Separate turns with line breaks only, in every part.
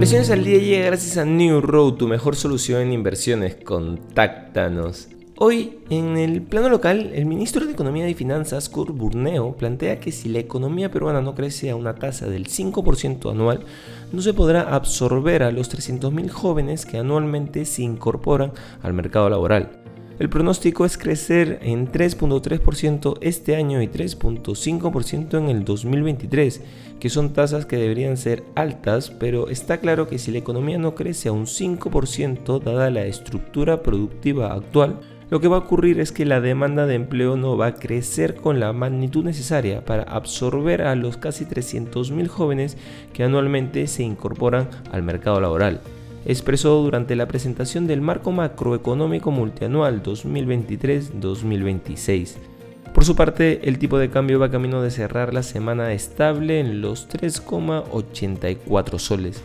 Inversiones al día llega gracias a New Road, tu mejor solución en inversiones. Contáctanos. Hoy, en el plano local, el ministro de Economía y Finanzas, Kurt Burneo, plantea que si la economía peruana no crece a una tasa del 5% anual, no se podrá absorber a los 300.000 jóvenes que anualmente se incorporan al mercado laboral. El pronóstico es crecer en 3.3% este año y 3.5% en el 2023, que son tasas que deberían ser altas, pero está claro que si la economía no crece a un 5% dada la estructura productiva actual, lo que va a ocurrir es que la demanda de empleo no va a crecer con la magnitud necesaria para absorber a los casi 300.000 jóvenes que anualmente se incorporan al mercado laboral. Expresó durante la presentación del marco macroeconómico multianual 2023-2026. Por su parte, el tipo de cambio va camino de cerrar la semana estable en los 3,84 soles.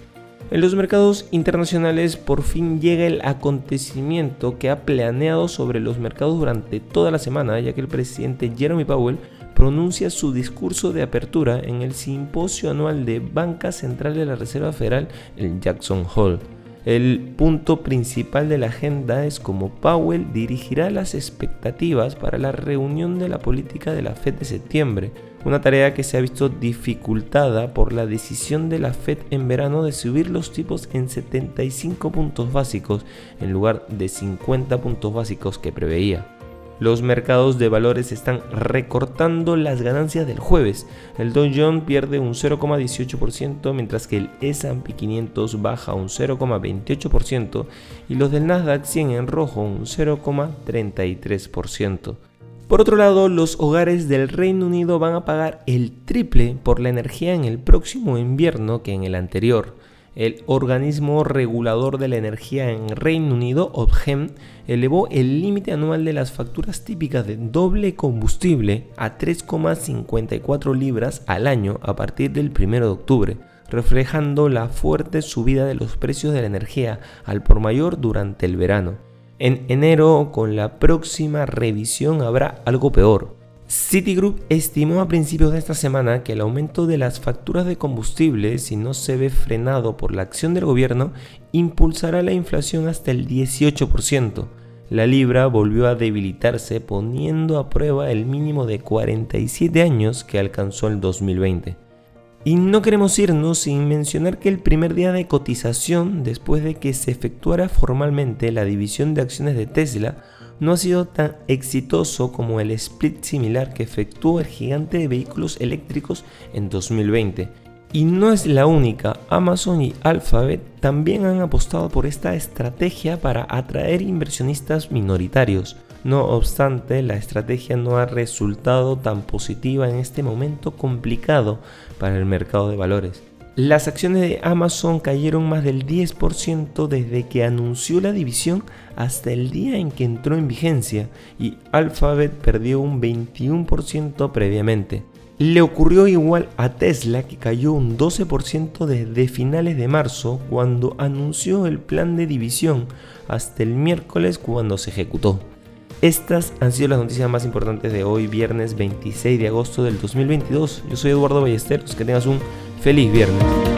En los mercados internacionales por fin llega el acontecimiento que ha planeado sobre los mercados durante toda la semana, ya que el presidente Jeremy Powell pronuncia su discurso de apertura en el simposio anual de Banca Central de la Reserva Federal en Jackson Hole. El punto principal de la agenda es cómo Powell dirigirá las expectativas para la reunión de la política de la Fed de septiembre, una tarea que se ha visto dificultada por la decisión de la Fed en verano de subir los tipos en 75 puntos básicos en lugar de 50 puntos básicos que preveía. Los mercados de valores están recortando las ganancias del jueves. El Dow Jones pierde un 0,18%, mientras que el S&P 500 baja un 0,28% y los del Nasdaq 100 en rojo un 0,33%. Por otro lado, los hogares del Reino Unido van a pagar el triple por la energía en el próximo invierno que en el anterior el organismo regulador de la energía en Reino Unido, Ofgem, elevó el límite anual de las facturas típicas de doble combustible a 3,54 libras al año a partir del 1 de octubre, reflejando la fuerte subida de los precios de la energía al por mayor durante el verano. En enero, con la próxima revisión, habrá algo peor Citigroup estimó a principios de esta semana que el aumento de las facturas de combustible, si no se ve frenado por la acción del gobierno, impulsará la inflación hasta el 18%. La libra volvió a debilitarse poniendo a prueba el mínimo de 47 años que alcanzó el 2020. Y no queremos irnos sin mencionar que el primer día de cotización, después de que se efectuara formalmente la división de acciones de Tesla, no ha sido tan exitoso como el split similar que efectuó el gigante de vehículos eléctricos en 2020. Y no es la única, Amazon y Alphabet también han apostado por esta estrategia para atraer inversionistas minoritarios. No obstante, la estrategia no ha resultado tan positiva en este momento complicado para el mercado de valores. Las acciones de Amazon cayeron más del 10% desde que anunció la división hasta el día en que entró en vigencia y Alphabet perdió un 21% previamente. Le ocurrió igual a Tesla que cayó un 12% desde finales de marzo cuando anunció el plan de división hasta el miércoles cuando se ejecutó. Estas han sido las noticias más importantes de hoy, viernes 26 de agosto del 2022. Yo soy Eduardo Ballesteros, que tengas un feliz viernes.